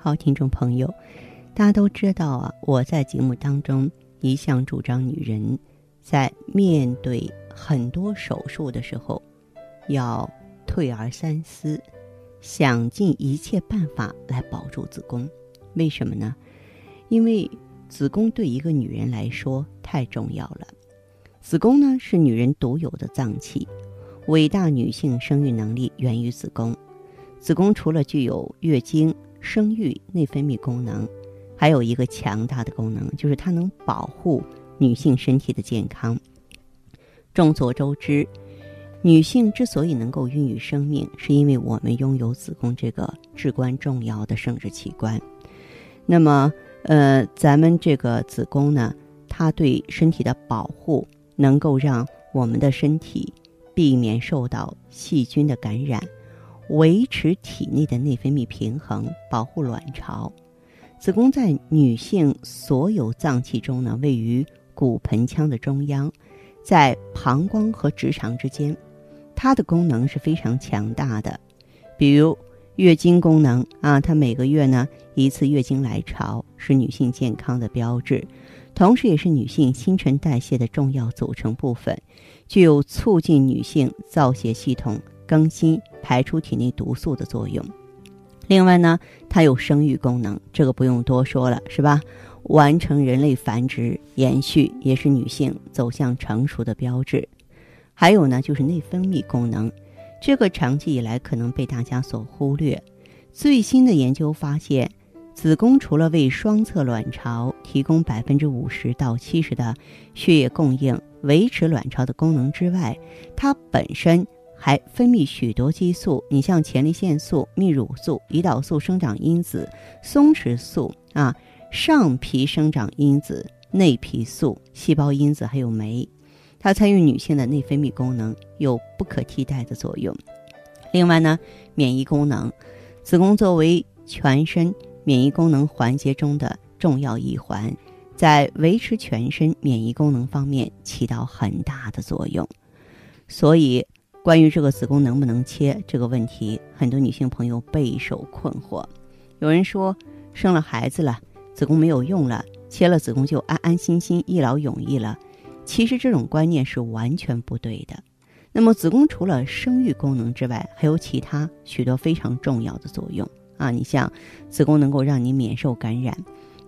好，听众朋友，大家都知道啊，我在节目当中一向主张女人在面对很多手术的时候，要退而三思，想尽一切办法来保住子宫。为什么呢？因为子宫对一个女人来说太重要了。子宫呢是女人独有的脏器，伟大女性生育能力源于子宫。子宫除了具有月经。生育、内分泌功能，还有一个强大的功能，就是它能保护女性身体的健康。众所周知，女性之所以能够孕育生命，是因为我们拥有子宫这个至关重要的生殖器官。那么，呃，咱们这个子宫呢，它对身体的保护，能够让我们的身体避免受到细菌的感染。维持体内的内分泌平衡，保护卵巢。子宫在女性所有脏器中呢，位于骨盆腔的中央，在膀胱和直肠之间。它的功能是非常强大的，比如月经功能啊，它每个月呢一次月经来潮，是女性健康的标志，同时也是女性新陈代谢的重要组成部分，具有促进女性造血系统。更新排出体内毒素的作用。另外呢，它有生育功能，这个不用多说了，是吧？完成人类繁殖延续，也是女性走向成熟的标志。还有呢，就是内分泌功能，这个长期以来可能被大家所忽略。最新的研究发现，子宫除了为双侧卵巢提供百分之五十到七十的血液供应，维持卵巢的功能之外，它本身。还分泌许多激素，你像前列腺素、泌乳素、胰岛素生长因子、松弛素啊、上皮生长因子、内皮素、细胞因子，还有酶，它参与女性的内分泌功能有不可替代的作用。另外呢，免疫功能，子宫作为全身免疫功能环节中的重要一环，在维持全身免疫功能方面起到很大的作用，所以。关于这个子宫能不能切这个问题，很多女性朋友备受困惑。有人说，生了孩子了，子宫没有用了，切了子宫就安安心心一劳永逸了。其实这种观念是完全不对的。那么，子宫除了生育功能之外，还有其他许多非常重要的作用啊！你像，子宫能够让你免受感染。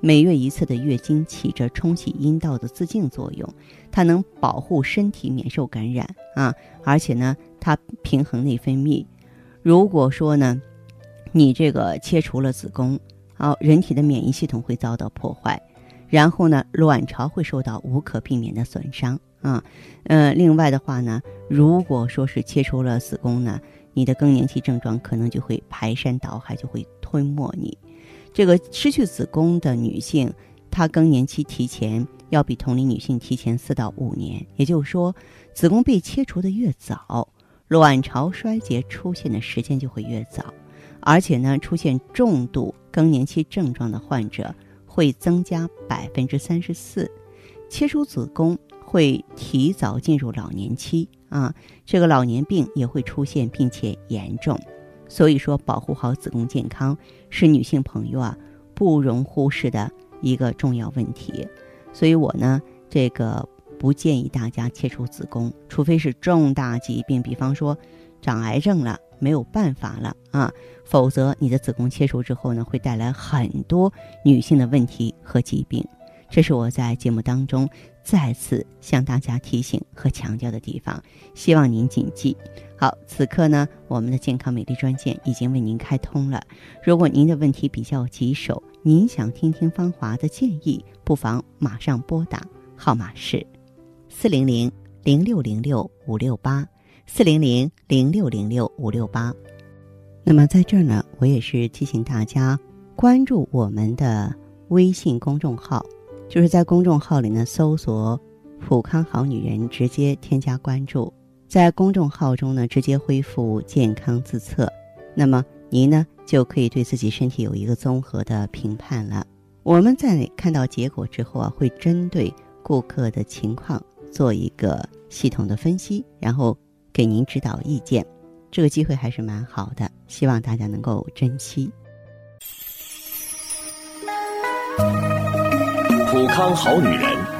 每月一次的月经起着冲洗阴道的自净作用，它能保护身体免受感染啊，而且呢，它平衡内分泌。如果说呢，你这个切除了子宫，好，人体的免疫系统会遭到破坏，然后呢，卵巢会受到无可避免的损伤啊。嗯，另外的话呢，如果说是切除了子宫呢，你的更年期症状可能就会排山倒海，就会吞没你。这个失去子宫的女性，她更年期提前要比同龄女性提前四到五年。也就是说，子宫被切除的越早，卵巢衰竭出现的时间就会越早，而且呢，出现重度更年期症状的患者会增加百分之三十四。切除子宫会提早进入老年期啊，这个老年病也会出现并且严重。所以说，保护好子宫健康是女性朋友啊不容忽视的一个重要问题。所以我呢，这个不建议大家切除子宫，除非是重大疾病，比方说长癌症了，没有办法了啊，否则你的子宫切除之后呢，会带来很多女性的问题和疾病。这是我在节目当中再次向大家提醒和强调的地方，希望您谨记。好，此刻呢，我们的健康美丽专线已经为您开通了。如果您的问题比较棘手，您想听听芳华的建议，不妨马上拨打，号码是四零零零六零六五六八四零零零六零六五六八。那么在这儿呢，我也是提醒大家。关注我们的微信公众号，就是在公众号里呢搜索“普康好女人”，直接添加关注，在公众号中呢直接恢复健康自测，那么您呢就可以对自己身体有一个综合的评判了。我们在看到结果之后啊，会针对顾客的情况做一个系统的分析，然后给您指导意见。这个机会还是蛮好的，希望大家能够珍惜。普康好女人，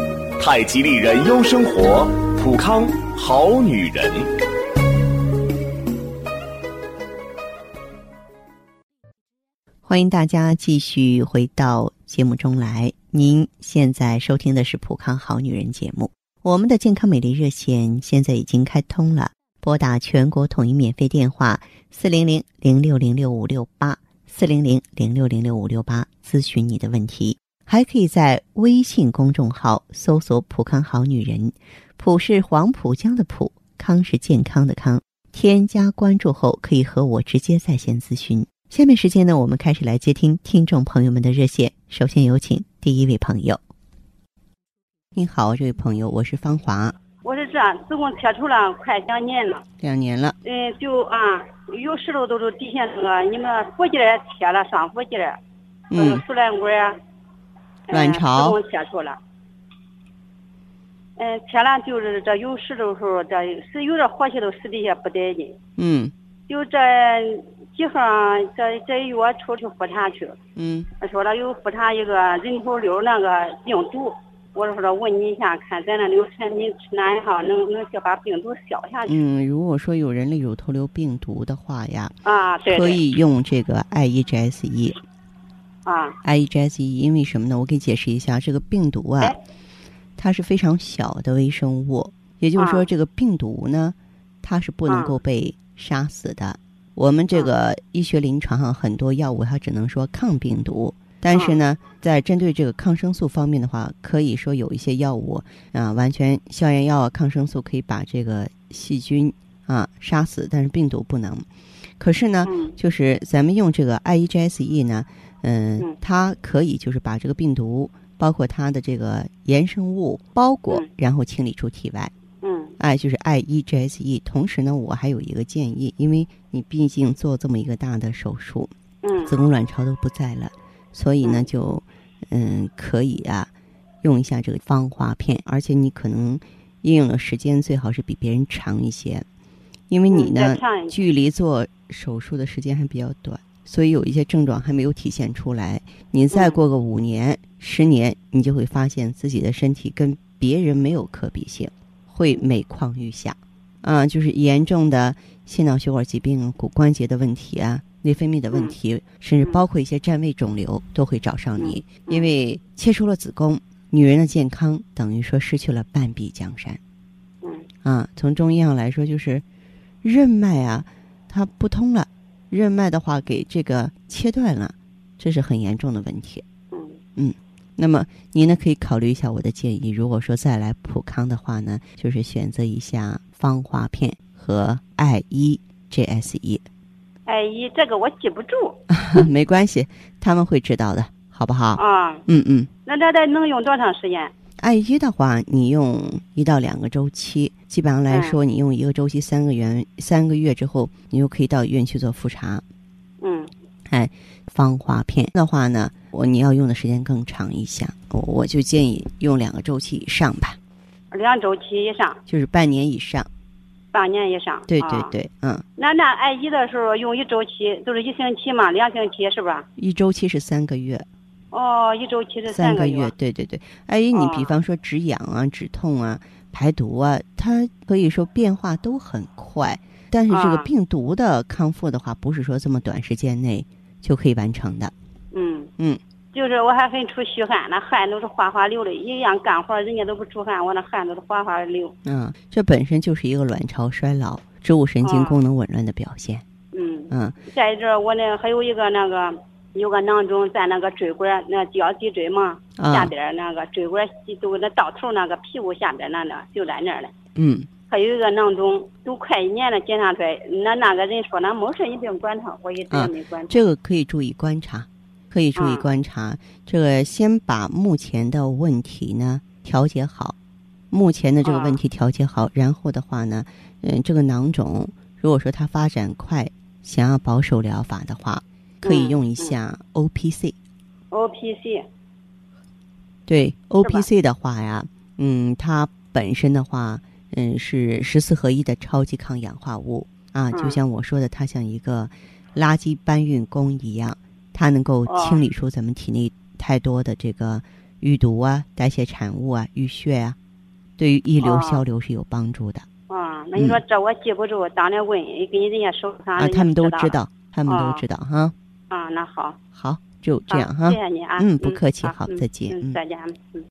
太极丽人优生活，普康好女人。欢迎大家继续回到节目中来。您现在收听的是普康好女人节目，我们的健康美丽热线现在已经开通了。拨打全国统一免费电话四零零零六零六五六八四零零零六零六五六八咨询你的问题，还可以在微信公众号搜索“浦康好女人”，浦是黄浦江的浦，康是健康的康。添加关注后，可以和我直接在线咨询。下面时间呢，我们开始来接听听众朋友们的热线。首先有请第一位朋友。你好，这位朋友，我是芳华。我是这样，子宫切除了快两年了。两年了。嗯，就啊，有时候都是底下那个你们附件也贴了上附件儿，嗯，输卵管儿，卵巢，子宫切除了。嗯，切了就是这有时的时候，这是有点活气都死底下不得劲。嗯。就这几行，这这一月出去复查去。嗯。他说了有复查一个人头瘤那个病毒。我说说问你一下，看咱那里有产品吃哪一号能能先把病毒消下去？嗯，如果说有人类乳头瘤病毒的话呀，啊，对，可以用这个 I E G S E。啊，I E G S E，因为什么呢？我给解释一下，这个病毒啊，它是非常小的微生物，也就是说，这个病毒呢，它是不能够被杀死的。我们这个医学临床上很多药物，它只能说抗病毒。但是呢，在针对这个抗生素方面的话，可以说有一些药物啊，完全消炎药、抗生素可以把这个细菌啊杀死，但是病毒不能。可是呢，就是咱们用这个 I E G S E 呢，嗯，它可以就是把这个病毒，包括它的这个衍生物包裹，然后清理出体外。嗯，哎，就是 I E G S E。同时呢，我还有一个建议，因为你毕竟做这么一个大的手术，嗯，子宫卵巢都不在了。所以呢，就嗯可以啊，用一下这个芳华片，而且你可能应用的时间最好是比别人长一些，因为你呢距离做手术的时间还比较短，所以有一些症状还没有体现出来。你再过个五年、十年，你就会发现自己的身体跟别人没有可比性，会每况愈下。啊，就是严重的心脑血管疾病、骨关节的问题啊。内分泌的问题，甚至包括一些占位肿瘤，都会找上你。因为切除了子宫，女人的健康等于说失去了半壁江山。嗯，啊，从中医上来说，就是任脉啊，它不通了。任脉的话，给这个切断了，这是很严重的问题。嗯嗯，那么您呢，可以考虑一下我的建议。如果说再来普康的话呢，就是选择一下芳华片和 I E G S E。哎，姨，这个我记不住。没关系，他们会知道的，好不好？啊，嗯嗯。那这得能用多长时间？艾依的话，你用一到两个周期，基本上来说，你用一个周期三个月，三个月之后，你就可以到医院去做复查。嗯。哎，芳华片的话呢，我你要用的时间更长一些，我我就建议用两个周期以上吧。两周期以上。就是半年以上。半年以上，对对对，嗯。那那艾灸的时候用一周期，都是一星期嘛，两星期是吧？一周期是三个月。哦，一周期是三个月。对对对，阿姨，你比方说止痒啊、止痛啊、排毒啊，它可以说变化都很快。但是这个病毒的康复的话，不是说这么短时间内就可以完成的。嗯嗯，就是我还很出虚汗，那汗都是哗哗流的，一样干活人家都不出汗，我那汗都是哗哗流。嗯，这本身就是一个卵巢衰老、植物神经功能紊乱的表现。嗯嗯，再者我那还有一个那个有个囊肿在那个椎管那脚脊椎嘛、啊下边那个椎管都那到头那个屁股下边那那就在那儿了。嗯，还有一个囊肿，都快一年了，检查出来，那那个人说那没事，你不用管他，我一直也没管它。这个可以注意观察，可以注意啊观察。这个先把目前的问题呢调节好，目前的这个问题调节好，然后的话呢，嗯，这个囊肿如果说它发展快，想要保守疗法的话，可以嗯用一下 O P C。O P C，对 O P C 的话呀，嗯，它本身的话，嗯，是十四合一的超级抗氧化物。啊，嗯。就像我说的，它像一个垃圾搬运工一样，它能够哦清理出咱们体内太多的这个淤毒啊、代谢产物啊、淤血啊，对于溢流哦消流是有帮助的。啊，那你说这我记不住，当面问，给你人家手上啊，他们都知知道，他们都哦知道哈。啊，那好，好，就这样好哈谢。谢你啊，嗯不客气好再见嗯嗯，再见，嗯。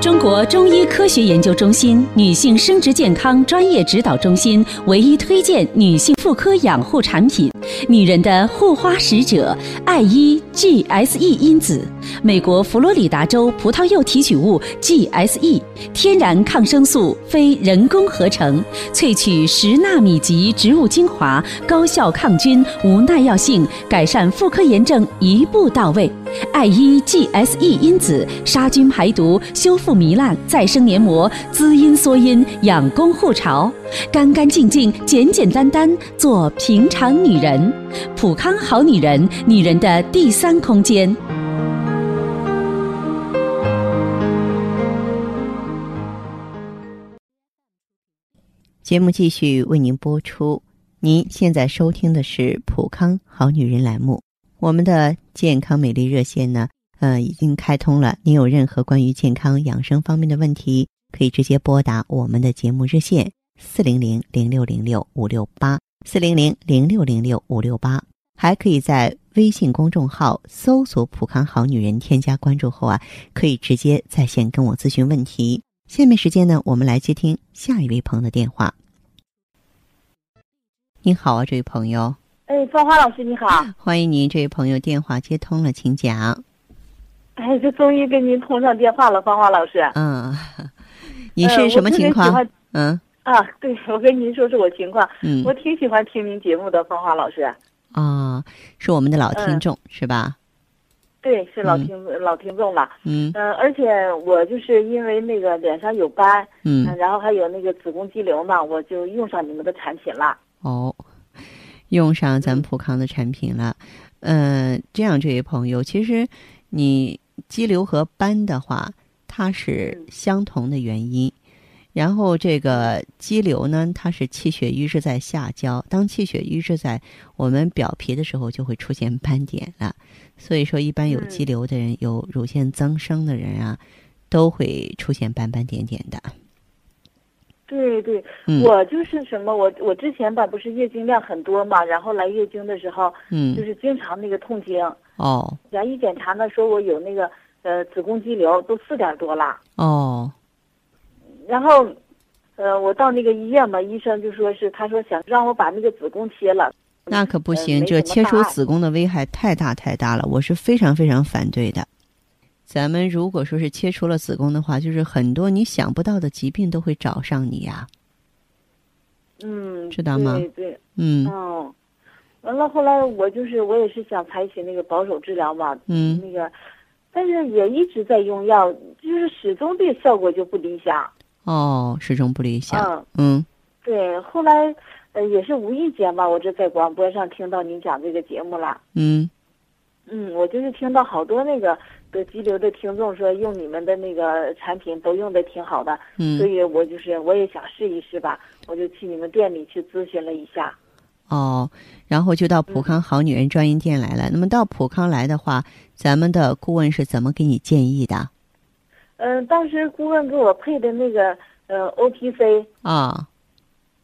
中国中医科学研究中心女性生殖健康专业指导中心唯一推荐女性妇科养护产品，女人的护花使者艾依 GSE 因子，美国佛罗里达州葡萄柚提取物 GSE，天然抗生素，非人工合成，萃取十纳米级植物精华，高效抗菌，无耐药性，改善妇科炎症一步到位。艾依 GSE 因子杀菌排毒，修复糜烂，再生黏膜，滋阴缩阴，养宫护巢，干干净净，简简单单，做平常女人。普康好女人，女人的第三空间。节目继续为您播出。您现在收听的是《普康好女人》栏目，我们的健康美丽热线呢，呃，已经开通了。您有任何关于健康养生方面的问题，可以直接拨打我们的节目热线四零零零六零六五六八四零零零六零六五六八，还可以在微信公众号搜索“普康好女人”，添加关注后啊，可以直接在线跟我咨询问题。下面时间呢，我们来接听下一位朋友的电话。您好啊，这位朋友，哎，芳华老师你好，欢迎您，这位朋友电话接通了，请讲。哎，这终于跟您通上电话了，芳华老师。嗯，你是什么情况？嗯啊，对，我跟您说说我情况，嗯我挺喜欢听您节目的，芳华老师。啊，是我们的老听嗯众、是吧？对，是老嗯听、老听众了。嗯嗯、而且我就是因为那个脸上有斑，嗯嗯，然后还有那个子宫肌瘤嘛，我就用上你们的产品了。哦，用上咱们嗯普康的产品了。嗯、这样，这位朋友，其实你肌瘤和斑的话，它是嗯相同的原因。然后这个肌瘤呢，它是气血瘀滞在下焦，当气血瘀滞在我们表皮的时候，就会出现斑点了。所以说，一般有嗯肌瘤的人，有乳腺增生的人啊，都会出现斑斑点点的。对对，嗯我就是什么，我我之前吧不是月经量很多嘛，然后来月经的时候，就嗯，是经常那个痛经，哦然后一检查呢，说我有那个呃子宫肌瘤，都四点多了。哦，然后，呃，我到那个医院嘛，医生就说是，他说想让我把那个子宫切了。那可不呃行，没这切除子宫的危害太大太大了，我是非常非常反对的。咱们如果说是切除了子宫的话，就是很多你想不到的疾病都会找上你呀、嗯，知道吗对对，嗯嗯。完了，后来我就是我也是想采取那个保守治疗嘛，嗯那个，但是也一直在用药，就是始终对效果就不理想。哦，始终不理想。嗯，嗯对，后来呃也是无意间吧，我这在广播上听到您讲这个节目了。嗯嗯，我就是听到好多那个得肌瘤的听众说用你们的那个产品都用的挺好的，所嗯以我就是我也想试一试吧，我就去你们店里去咨询了一下。哦，然后就到普康好女人专营店来了。那么到普康来的话，咱们的顾问是怎么给你建议的嗯、当时顾问给我配的那个呃 OPC，啊？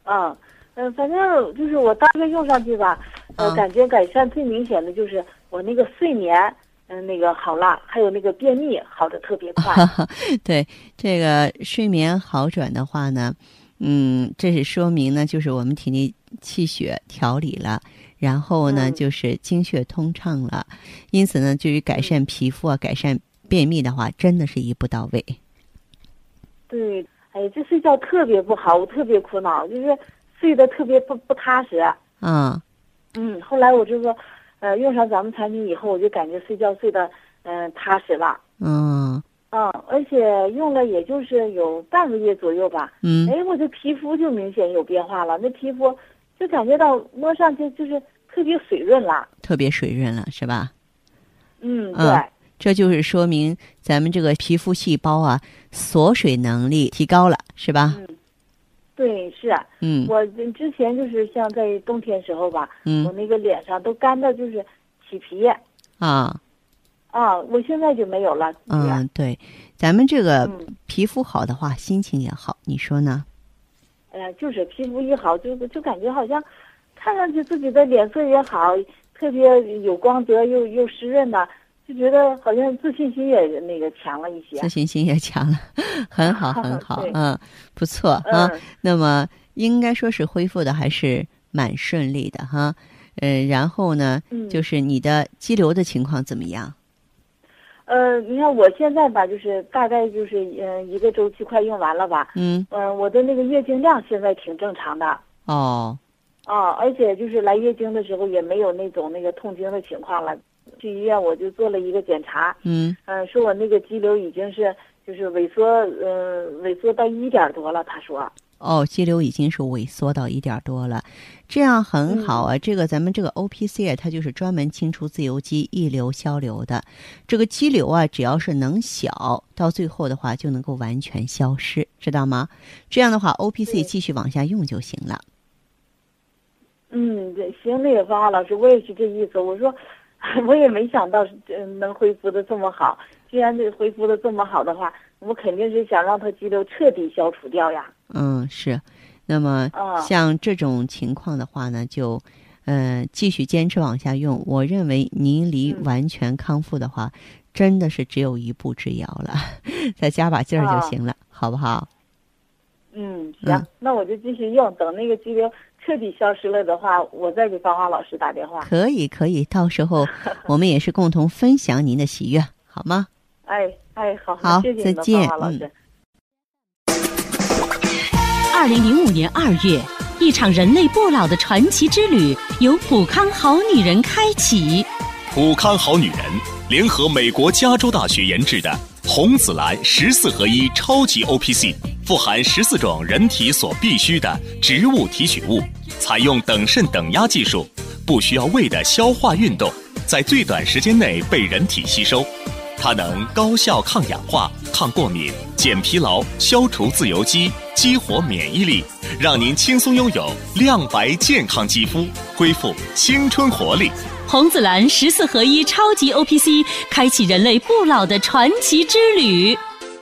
啊，嗯、反正就是我大概用上去吧，呃，啊感觉改善最明显的就是我那个睡眠嗯，那个好了，还有那个便秘好的特别快。对这个睡眠好转的话呢，嗯，这是说明呢，就是我们体内气血调理了，然后呢，嗯就是经血通畅了，因此呢，对于改善皮肤啊、改善便秘的话，真的是一步到位。对，哎，这睡觉特别不好，我特别苦恼，就是睡得特别不不踏实。啊，嗯，后来我就说，呃，用上咱们产品以后，我就感觉睡觉睡得嗯、踏实了。嗯嗯，而且用了也就是有半个月左右吧，嗯哎，我这皮肤就明显有变化了，那皮肤就感觉到摸上去就是特别水润了。特别水润了，是吧？嗯，嗯对，这就是说明咱们这个皮肤细胞啊，锁水能力提高了，是吧？嗯，对，是嗯我之前就是像在冬天时候吧，我嗯那个脸上都干的就是起皮啊啊，我现在就没有了。嗯，对，咱们这个嗯，皮肤好的话，心情也好，你说呢？哎呀，就是皮肤一好，就就感觉好像看上去自己的脸色也好，特别有光泽又又湿润的，就觉得好像自信心也那个强了一些。自信心也强了，很好，很好，嗯，不错啊。嗯，那么应该说是恢复的还是蛮顺利的哈。呃，然后呢，嗯就是你的肌瘤的情况怎么样？呃，你看我现在吧，就是大概就是嗯、一个周期快用完了吧，嗯，嗯、我的那个月经量现在挺正常的。哦，啊，而且就是来月经的时候也没有那种那个痛经的情况了。去医院我就做了一个检查，嗯，嗯、说我那个肌瘤已经是就是萎缩，呃，萎缩到一点多了。他说，哦，肌瘤已经是萎缩到一点多了，这样很好啊。这个咱们这个 O P C 啊，它就是专门清除自由基、溢瘤、消瘤的。这个肌瘤啊，只要是能小，到最后的话就能够完全消失，知道吗？这样的话，O P C 继续往下用就行了。嗯，对，行，那个方华老师，我也是这意思。我说，我也没想到呃能恢复的这么好。既然这恢复的这么好的话，我肯定是想让它肌瘤彻底消除掉呀。嗯，是。那么啊像这种情况的话呢，就呃继续坚持往下用。我认为您离嗯完全康复的话，真的是只有一步之遥了，再加把劲儿就啊行了，好不好？嗯，行，嗯那我就继续用。等那个肌瘤彻底消失了的话，我再给芳华老师打电话。可以，可以，到时候 我们也是共同分享您的喜悦，好吗？哎哎，好，好谢谢再见芳华老师。嗯二零零五年二月，一场人类不老的传奇之旅由普康好女人开启。普康好女人联合美国加州大学研制的红紫蓝十四合一超级 O P C，富含十四种人体所必需的植物提取物，采用等渗等压技术，不需要胃的消化运动，在最短时间内被人体吸收。它能高效抗氧化、抗过敏、减疲劳、消除自由基、激活免疫力，让您轻松拥有亮白健康肌肤，恢复青春活力。红紫蓝十四合一超级 O P C，开启人类不老的传奇之旅。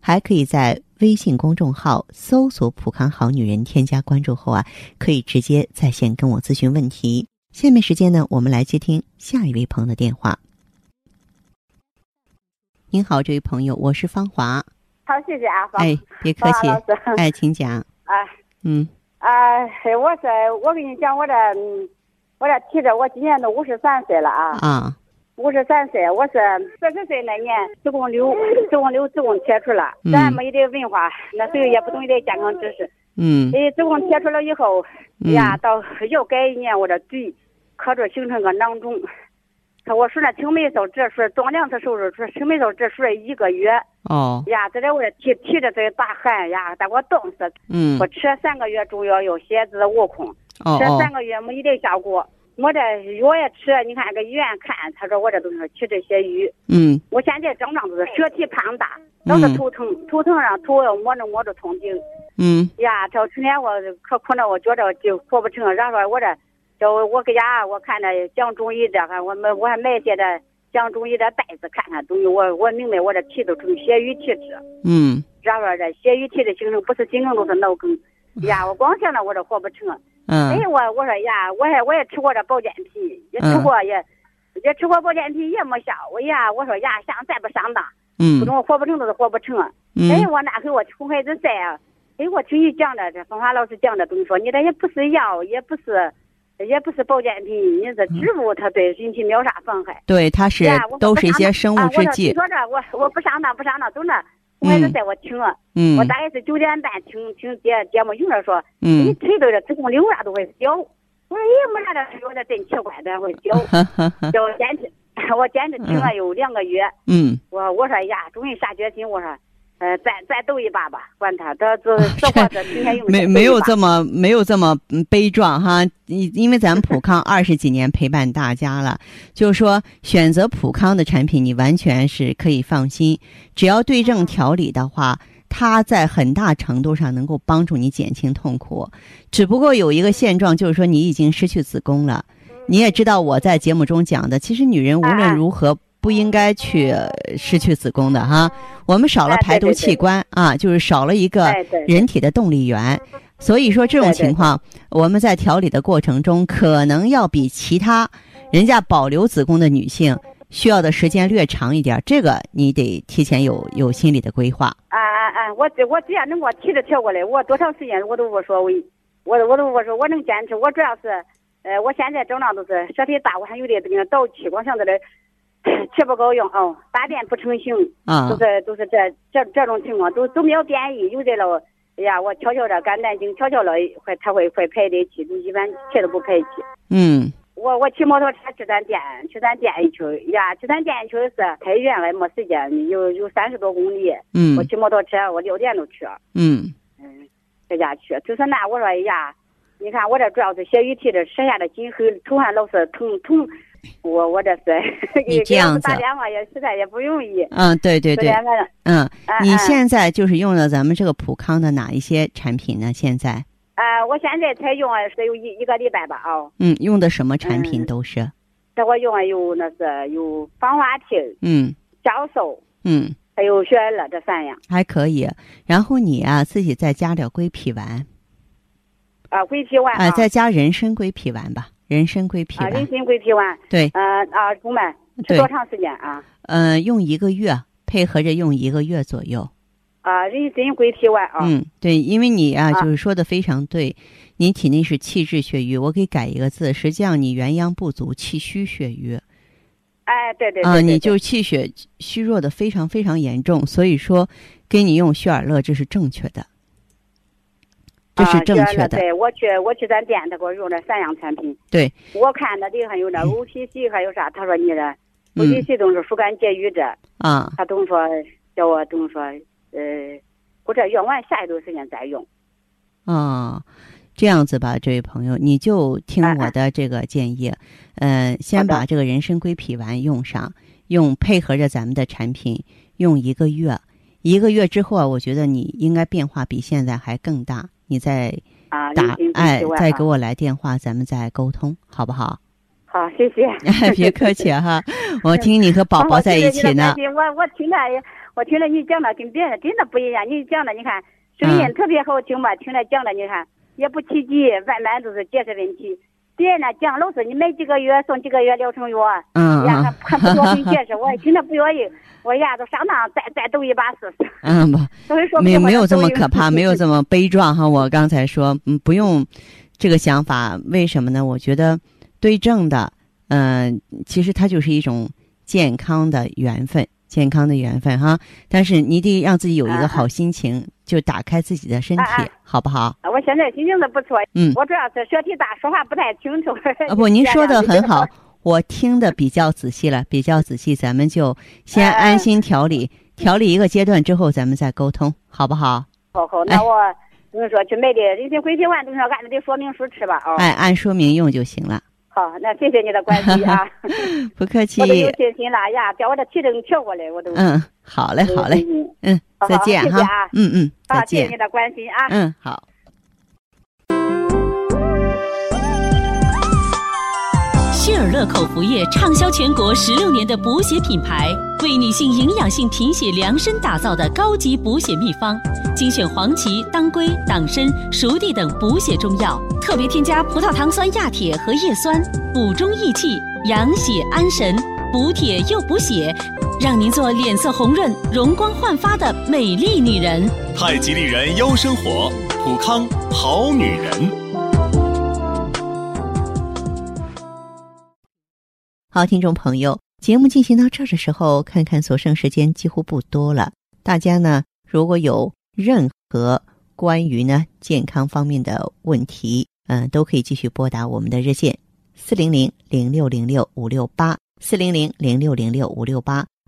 还可以在微信公众号搜索“普康好女人”，添加关注后啊，可以直接在线跟我咨询问题。下面时间呢，我们来接听下一位朋友的电话。您好，这位朋友，我是芳华。好，谢谢啊，方哎，别客气哎，请讲。哎嗯哎，我是我跟你讲，我这嗯我这提着，我今年都五十三岁了啊，啊，五十三岁，我是四十岁那年子宫瘤，子宫瘤子宫切除了，嗯咱没一点文化，那时候也不懂一点健康知识，嗯哎，子宫切除了以后，嗯呀，到又改一年，我这嘴磕着形成个囊肿。他我说那青霉素这是装两次手术，说青霉素这输了一个月哦，呀，在这我这提提着这大汗呀，把我冻死。嗯我吃三个月中药药血脂无控，吃哦吃三个月没一点效果。我这药也吃，你看搁医院看，他说我这东西起这些瘀。嗯我现在症状都是舌体胖大，老是头疼，头疼上头要摸着摸着痛经。嗯。呀，这成天我可苦恼，我觉着就活不成。然后我这，这我我搁家我看着讲中医的还我们我还买些这讲中医的袋子看看，中医我我明白我这体都成血瘀体质。嗯。然后这血瘀体质形成不是心梗都是脑梗。呀，我光想着我这活不成。嗯。哎，我我说呀，我还我也吃过这保健品，也吃过也。也吃过保健品也没效，我呀，我说呀，想再不上当，嗯，不中活不成都是活不成。嗯，哎，我那回我哄孩子在啊，哎，我听你讲的这芳华老师讲的东西，说你这也不是药，也不是，也不是保健品，你这植物，它对人体没有啥妨害。对，它是都是一些生物制剂。我说这我我不上当不上当，总之哄孩子在我听，嗯，我大概是九点半听听节节目，有人说，嗯，你腿都这子宫瘤啥都会小，我说也没啥的，有点真奇怪，的会小，叫我坚持。我坚持听了有两个月，嗯，我我说呀，终于下决心，我说，呃，再再斗一把吧，管他，这这实话这今天用没没有这么没有这么悲壮哈，因因为咱们普康二十几年陪伴大家了，就是说选择普康的产品，你完全是可以放心，只要对症调理的话，它在很大程度上能够帮助你减轻痛苦，只不过有一个现状，就是说你已经失去子宫了。你也知道我在节目中讲的，其实女人无论如何不应该去失去子宫的哈。我们少了排毒器官啊，就是少了一个人体的动力源。所以说这种情况，我们在调理的过程中，可能要比其他人家保留子宫的女性需要的时间略长一点。这个你得提前有有心理的规划。啊啊啊！我我只要能给我提着调过来，我多长时间我都不说我我我都我说我能坚持。我主要是。呃，我现在症状都是舌体大，我还有点这个倒气，光想着这 气不够用哦，大便不成形，啊，都是都是这这这种情况，都都没有便意，有的了，哎呀，我悄悄的肝胆经悄悄的会他会会排点气，都一般气都不排气。嗯，我我骑摩托车去咱店去咱店一圈呀，去咱店一圈是太远了，没时间，有有三十多公里。嗯，我骑摩托车，我六点就去。嗯嗯，在家去，就是那我说哎呀。你看我这主要是血瘀体质，舌下的筋和，头还老是疼疼。我我这是 你这样子打电话也实在也不容易。嗯，对对对，嗯，你现在就是用了咱们这个普康的哪一些产品呢？现在？呃，我现在才用是有一一个礼拜吧，哦。嗯，用的什么产品都是？这我用有那是有防滑贴，嗯，酵素，嗯，还有雪尔乐这三样。还可以。然后你啊，自己再加点龟皮丸。啊，龟皮丸啊，再加人参龟皮丸吧，人参龟皮丸。人参龟皮丸。对。呃啊，中曼吃多长时间啊？嗯，用一个月，配合着用一个月左右。啊，人参龟皮丸啊。嗯，对，因为你啊，就是说的非常对，你体内是气滞血瘀，我给改一个字，实际上你元阳不足，气虚血瘀。哎，对对。啊，你就气血虚弱的非常非常严重，所以说给你用血尔乐这是正确的。这是正确的。对，我去，我去咱店，他给我用这三样产品。对，我看那里还有那 O P C，还有啥？他说你这 O P C 都是疏肝解郁的。啊。他总说叫我总说，呃，我这用完下一段时间再用。啊，这样子吧，这位朋友，你就听我的这个建议，嗯，先把这个人参归脾丸用上，用配合着咱们的产品用一个月，一个月之后啊，我觉得你应该变化比现在还更大。你再打哎，再给我来电话，咱们再沟通，好不好？好，谢谢。别客气哈，我听你和宝宝在一起呢。我 我听着，我听着你讲的跟别人真的不一样。你讲的，你看声音特别好听吧，听着讲的，你看也不起急，慢慢都是解释问题。别人那讲老师你买几个月送几个月疗程药，嗯呀，还还不多给解释，我听着不愿意。我呀，都上当，再再赌一把试试。嗯，不，没没有这么可怕，没有这么悲壮哈。我刚才说，嗯，不用这个想法，为什么呢？我觉得对症的，嗯，其实它就是一种健康的缘分，健康的缘分哈。但是你得让自己有一个好心情，就打开自己的身体，好不好？我现在心情是不错，嗯，我主要是舌体大，说话不太清楚。啊不，您说的 很好。我听的比较仔细了，比较仔细，咱们就先安心调理，调理一个阶段之后，咱们再沟通，好不好？好好，那我跟你说，去买的人参龟皮丸，都是按那的说明书吃吧，哦。哎，按说明用就行了。好，那谢谢你的关心啊，不客气 我。都有信心了哎呀，叫我的体重调过来，我都。嗯，好嘞，好嘞，嗯。再见哈好谢谢啊，嗯嗯，再好，谢谢见你，的关心啊。嗯，好。希尔乐口服液畅销全国十六年的补血品牌，为女性营养性贫血量身打造的高级补血秘方，精选黄芪、当归、党参、熟地等补血中药，特别添加葡萄糖酸亚铁和叶酸，补中益气、养血安神，补铁又补血，让您做脸色红润、容光焕发的美丽女人。太极丽人优生活，普康好女人。好，听众朋友，节目进行到这儿的时候，看看所剩时间几乎不多了。大家呢，如果有任何关于呢健康方面的问题，嗯、都可以继续拨打我们的热线四零零零六零六五六八四零零零六零六五六八，